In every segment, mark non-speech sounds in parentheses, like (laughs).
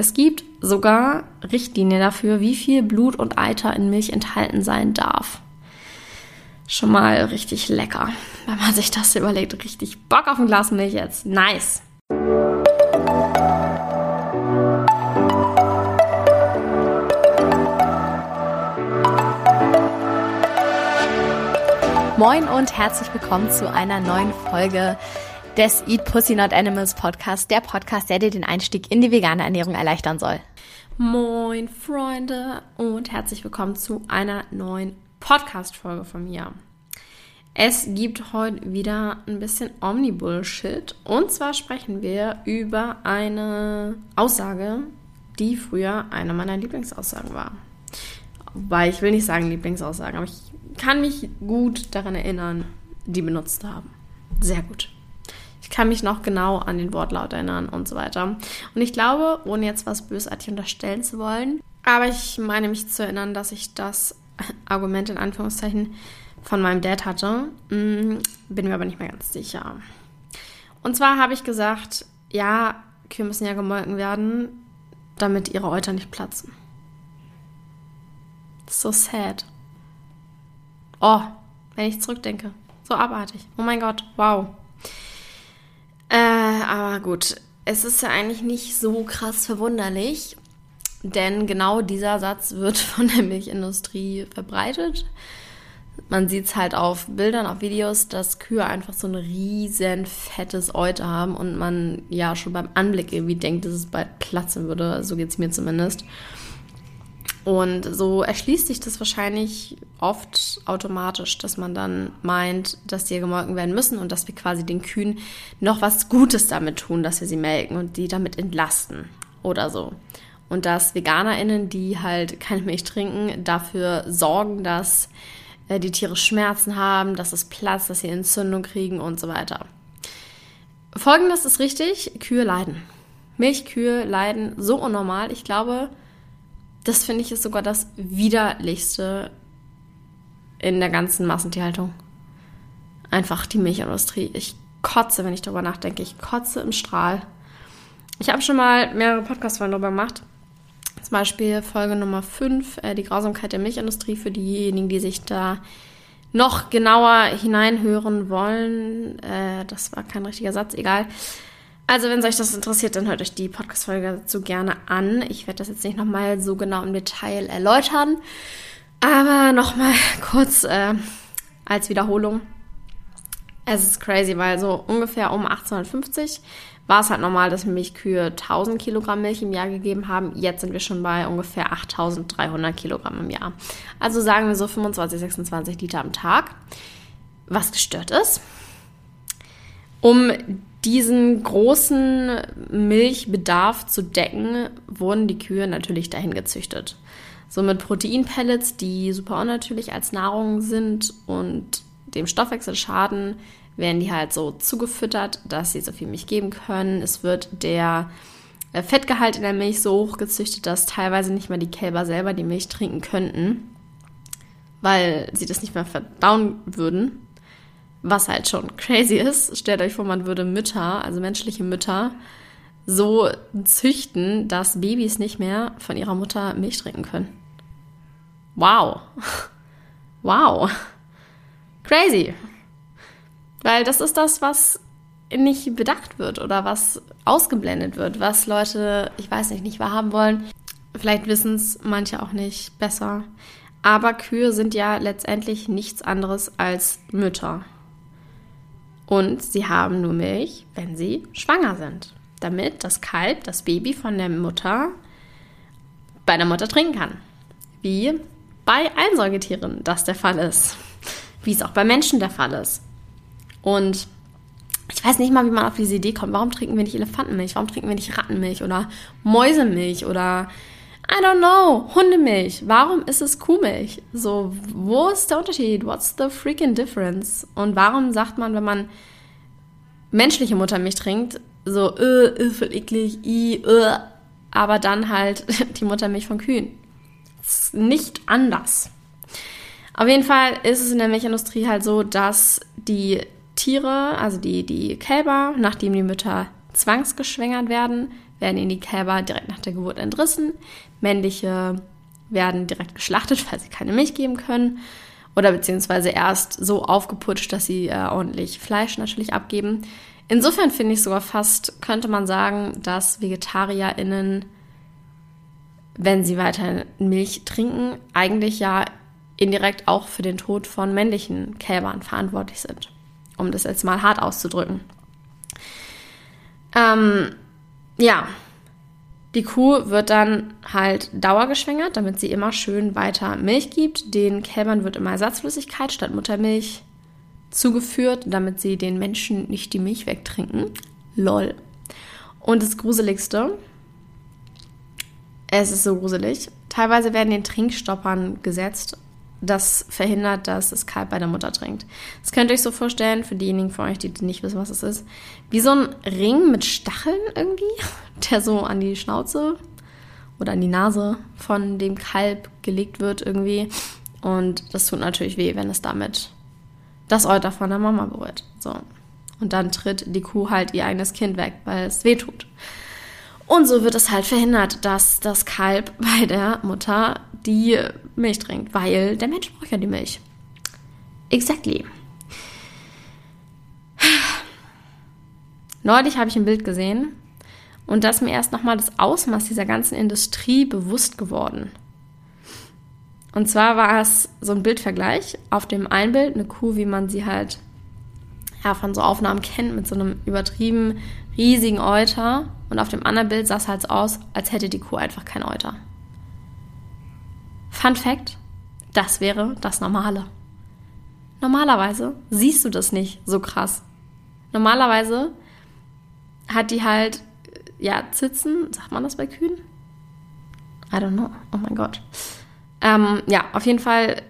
Es gibt sogar Richtlinien dafür, wie viel Blut und Eiter in Milch enthalten sein darf. Schon mal richtig lecker, wenn man sich das überlegt. Richtig Bock auf ein Glas Milch jetzt. Nice. Moin und herzlich willkommen zu einer neuen Folge des Eat Pussy Not Animals Podcast, der Podcast, der dir den Einstieg in die vegane Ernährung erleichtern soll. Moin Freunde und herzlich willkommen zu einer neuen Podcast-Folge von mir. Es gibt heute wieder ein bisschen Omni-Bullshit und zwar sprechen wir über eine Aussage, die früher eine meiner Lieblingsaussagen war. Weil ich will nicht sagen Lieblingsaussagen, aber ich kann mich gut daran erinnern, die benutzt zu haben. Sehr gut. Kann mich noch genau an den Wortlaut erinnern und so weiter. Und ich glaube, ohne jetzt was bösartig unterstellen zu wollen, aber ich meine mich zu erinnern, dass ich das (laughs) Argument in Anführungszeichen von meinem Dad hatte. Mm, bin mir aber nicht mehr ganz sicher. Und zwar habe ich gesagt, ja, Kühe müssen ja gemolken werden, damit ihre Euter nicht platzen. So sad. Oh, wenn ich zurückdenke. So abartig. Oh mein Gott, wow. Äh, aber gut, es ist ja eigentlich nicht so krass verwunderlich, denn genau dieser Satz wird (laughs) von der Milchindustrie verbreitet. Man sieht es halt auf Bildern, auf Videos, dass Kühe einfach so ein riesen fettes Euter haben und man ja schon beim Anblick irgendwie denkt, dass es bald platzen würde. So geht es mir zumindest. Und so erschließt sich das wahrscheinlich oft automatisch, dass man dann meint, dass die gemolken werden müssen und dass wir quasi den Kühen noch was Gutes damit tun, dass wir sie melken und die damit entlasten oder so. Und dass VeganerInnen, die halt keine Milch trinken, dafür sorgen, dass äh, die Tiere Schmerzen haben, dass es platzt, dass sie Entzündung kriegen und so weiter. Folgendes ist richtig, Kühe leiden. Milchkühe leiden so unnormal. Ich glaube, das finde ich ist sogar das widerlichste in der ganzen Massentierhaltung. Einfach die Milchindustrie. Ich kotze, wenn ich darüber nachdenke. Ich kotze im Strahl. Ich habe schon mal mehrere Podcast-Folgen darüber gemacht. Zum Beispiel Folge Nummer 5, äh, die Grausamkeit der Milchindustrie, für diejenigen, die sich da noch genauer hineinhören wollen. Äh, das war kein richtiger Satz, egal. Also, wenn euch das interessiert, dann hört euch die Podcast-Folge dazu gerne an. Ich werde das jetzt nicht nochmal so genau im Detail erläutern. Aber nochmal (laughs) kurz äh, als Wiederholung. Es ist crazy, weil so ungefähr um 1850 war es halt normal, dass Milchkühe 1000 Kilogramm Milch im Jahr gegeben haben. Jetzt sind wir schon bei ungefähr 8300 Kilogramm im Jahr. Also sagen wir so 25, 26 Liter am Tag. Was gestört ist. Um diesen großen Milchbedarf zu decken, wurden die Kühe natürlich dahin gezüchtet. So mit Proteinpellets, die super unnatürlich als Nahrung sind und dem Stoffwechsel schaden, werden die halt so zugefüttert, dass sie so viel Milch geben können. Es wird der äh, Fettgehalt in der Milch so hoch gezüchtet, dass teilweise nicht mal die Kälber selber die Milch trinken könnten, weil sie das nicht mehr verdauen würden. Was halt schon crazy ist. Stellt euch vor, man würde Mütter, also menschliche Mütter, so züchten, dass Babys nicht mehr von ihrer Mutter Milch trinken können. Wow. (laughs) Wow. Crazy. Weil das ist das, was nicht bedacht wird oder was ausgeblendet wird, was Leute, ich weiß nicht, nicht wahrhaben wollen. Vielleicht wissen es manche auch nicht besser. Aber Kühe sind ja letztendlich nichts anderes als Mütter. Und sie haben nur Milch, wenn sie schwanger sind, damit das Kalb, das Baby von der Mutter bei der Mutter trinken kann. Wie bei allen Säugetieren das der Fall ist. Wie es auch bei Menschen der Fall ist. Und ich weiß nicht mal, wie man auf diese Idee kommt. Warum trinken wir nicht Elefantenmilch? Warum trinken wir nicht Rattenmilch oder Mäusemilch oder I don't know, Hundemilch. Warum ist es Kuhmilch? So, wo ist der Unterschied? What's the freaking difference? Und warum sagt man, wenn man menschliche Muttermilch trinkt, so, äh, ist voll eklig, i, äh, aber dann halt (laughs) die Muttermilch von Kühen? ist nicht anders. Auf jeden Fall ist es in der Milchindustrie halt so, dass die Tiere, also die, die Kälber, nachdem die Mütter zwangsgeschwängert werden, werden ihnen die Kälber direkt nach der Geburt entrissen. Männliche werden direkt geschlachtet, weil sie keine Milch geben können. Oder beziehungsweise erst so aufgeputscht, dass sie äh, ordentlich Fleisch natürlich abgeben. Insofern finde ich sogar fast, könnte man sagen, dass VegetarierInnen, wenn sie weiter Milch trinken, eigentlich ja indirekt auch für den Tod von männlichen Kälbern verantwortlich sind. Um das jetzt mal hart auszudrücken. Ähm, ja, die Kuh wird dann halt dauergeschwängert, damit sie immer schön weiter Milch gibt. Den Kälbern wird immer Ersatzflüssigkeit statt Muttermilch zugeführt, damit sie den Menschen nicht die Milch wegtrinken. Lol. Und das Gruseligste, es ist so gruselig, teilweise werden den Trinkstoppern gesetzt das verhindert, dass das Kalb bei der Mutter trinkt. Das könnt ihr euch so vorstellen, für diejenigen von euch, die nicht wissen, was es ist, wie so ein Ring mit Stacheln irgendwie, (laughs) der so an die Schnauze oder an die Nase von dem Kalb gelegt wird irgendwie. Und das tut natürlich weh, wenn es damit das Euter von der Mama berührt. So. Und dann tritt die Kuh halt ihr eigenes Kind weg, weil es weh tut. Und so wird es halt verhindert, dass das Kalb (laughs) bei der Mutter die Milch trinkt, weil der Mensch braucht ja die Milch. Exactly. Neulich habe ich ein Bild gesehen und da ist mir erst nochmal das Ausmaß dieser ganzen Industrie bewusst geworden. Und zwar war es so ein Bildvergleich. Auf dem einen Bild eine Kuh, wie man sie halt ja, von so Aufnahmen kennt, mit so einem übertrieben riesigen Euter. Und auf dem anderen Bild sah es halt aus, als hätte die Kuh einfach kein Euter. Fun Fact: Das wäre das Normale. Normalerweise siehst du das nicht so krass. Normalerweise hat die halt, ja, Zitzen, sagt man das bei Kühen? I don't know. Oh mein Gott. Ähm, ja, auf jeden Fall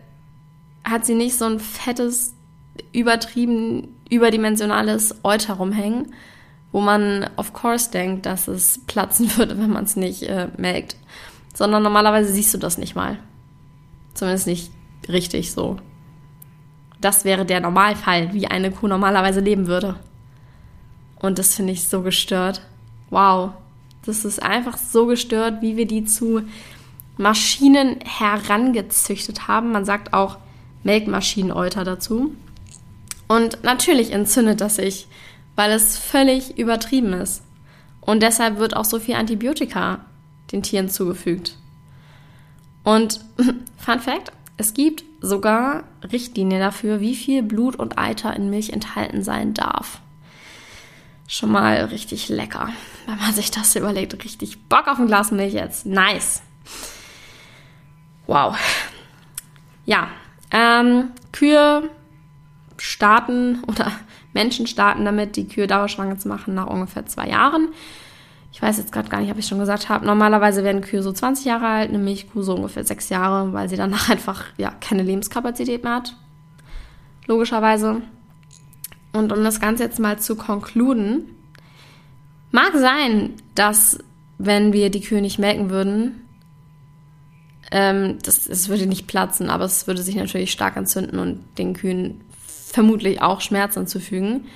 hat sie nicht so ein fettes, übertrieben, überdimensionales Euter rumhängen, wo man of course denkt, dass es platzen (laughs) würde, wenn man es nicht äh, melkt. Sondern normalerweise siehst du das nicht mal. Zumindest nicht richtig so. Das wäre der Normalfall, wie eine Kuh normalerweise leben würde. Und das finde ich so gestört. Wow. Das ist einfach so gestört, wie wir die zu Maschinen herangezüchtet haben. Man sagt auch Melkmaschineneuter dazu. Und natürlich entzündet das sich weil es völlig übertrieben ist. Und deshalb wird auch so viel Antibiotika den Tieren zugefügt. Und (laughs) Fun Fact, es gibt sogar Richtlinien dafür, wie viel Blut und Eiter in Milch enthalten sein darf. Schon mal richtig lecker, wenn man sich das überlegt. Richtig Bock auf ein Glas Milch jetzt. Nice. Wow. Ja, ähm, Kühe starten oder (laughs) Menschen starten damit, die Kühe dauerschwanger zu machen nach ungefähr zwei Jahren. Ich weiß jetzt gerade gar nicht, ob ich schon gesagt habe. Normalerweise werden Kühe so 20 Jahre alt, eine Milchkuh so ungefähr sechs Jahre, weil sie danach (laughs) einfach ja, keine Lebenskapazität mehr hat. Logischerweise. Und um das Ganze jetzt mal zu konkluden, mag sein, dass wenn wir die Kühe nicht melken würden, ähm, das, es würde nicht platzen, aber es würde sich natürlich stark entzünden und den Kühen vermutlich auch Schmerzen zufügen.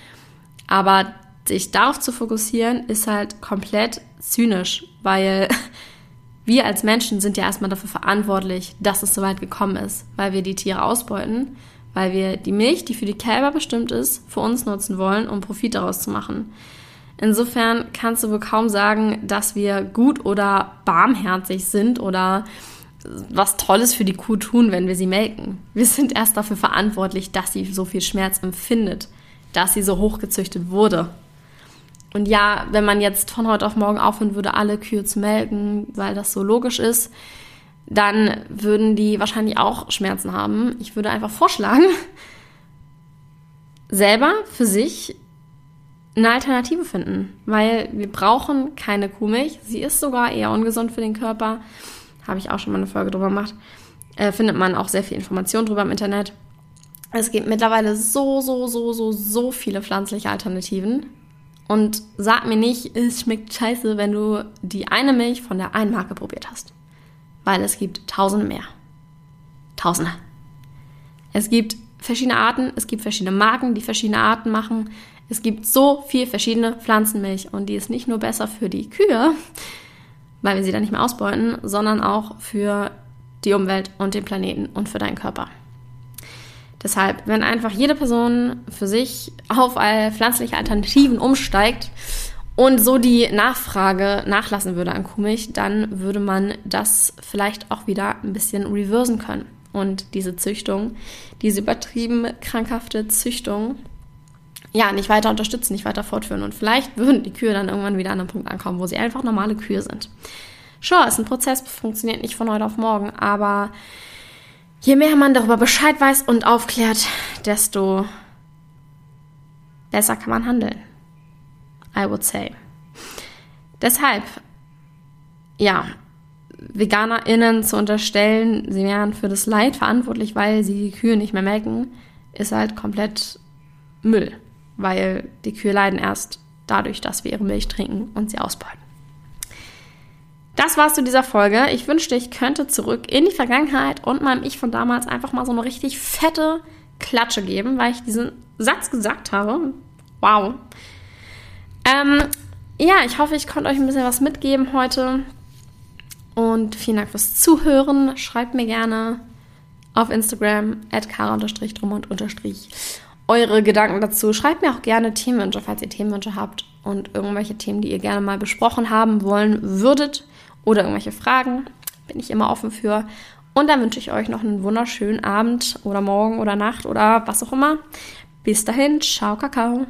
Aber sich darauf zu fokussieren, ist halt komplett zynisch, weil (laughs) wir als Menschen sind ja erstmal dafür verantwortlich, dass es so weit gekommen ist, weil wir die Tiere ausbeuten, weil wir die Milch, die für die Kälber bestimmt ist, für uns nutzen wollen, um Profit daraus zu machen. Insofern kannst du wohl kaum sagen, dass wir gut oder barmherzig sind oder was Tolles für die Kuh tun, wenn wir sie melken. Wir sind erst dafür verantwortlich, dass sie so viel Schmerz empfindet, dass sie so hochgezüchtet wurde. Und ja, wenn man jetzt von heute auf morgen aufhören würde, alle Kühe zu melken, weil das so logisch ist, dann würden die wahrscheinlich auch Schmerzen haben. Ich würde einfach vorschlagen, (laughs) selber für sich eine Alternative finden, weil wir brauchen keine Kuhmilch. Sie ist sogar eher ungesund für den Körper. Habe ich auch schon mal eine Folge drüber gemacht. Äh, findet man auch sehr viel Information drüber im Internet. Es gibt mittlerweile so, so, so, so, so viele pflanzliche Alternativen. Und sag mir nicht, es schmeckt scheiße, wenn du die eine Milch von der einen Marke probiert hast. Weil es gibt tausende mehr. Tausende. Es gibt verschiedene Arten, es gibt verschiedene Marken, die verschiedene Arten machen. Es gibt so viel verschiedene Pflanzenmilch und die ist nicht nur besser für die Kühe, weil wir sie dann nicht mehr ausbeuten, sondern auch für die Umwelt und den Planeten und für deinen Körper. Deshalb, wenn einfach jede Person für sich auf pflanzliche Alternativen umsteigt und so die Nachfrage nachlassen würde an Kuhmilch, dann würde man das vielleicht auch wieder ein bisschen reversen können. Und diese Züchtung, diese übertrieben krankhafte Züchtung, ja, nicht weiter unterstützen, nicht weiter fortführen. Und vielleicht würden die Kühe dann irgendwann wieder an einem Punkt ankommen, wo sie einfach normale Kühe sind. Sure, ist ein Prozess, funktioniert nicht von heute auf morgen, aber je mehr man darüber Bescheid weiß und aufklärt, desto besser kann man handeln. I would say. Deshalb, ja, VeganerInnen zu unterstellen, sie wären für das Leid verantwortlich, weil sie die Kühe nicht mehr melken, ist halt komplett Müll. Weil die Kühe leiden erst dadurch, dass wir ihre Milch trinken und sie ausbeuten. Das war's zu dieser Folge. Ich wünschte, ich könnte zurück in die Vergangenheit und meinem Ich von damals einfach mal so eine richtig fette Klatsche geben, weil ich diesen Satz gesagt habe. Wow. Ähm, ja, ich hoffe, ich konnte euch ein bisschen was mitgeben heute. Und vielen Dank fürs Zuhören. Schreibt mir gerne auf Instagram at kara-drummond- eure Gedanken dazu. Schreibt mir auch gerne Themenwünsche, falls ihr Themenwünsche habt und irgendwelche Themen, die ihr gerne mal besprochen haben wollen würdet oder irgendwelche Fragen. Bin ich immer offen für. Und dann wünsche ich euch noch einen wunderschönen Abend oder Morgen oder Nacht oder was auch immer. Bis dahin, ciao, Kakao.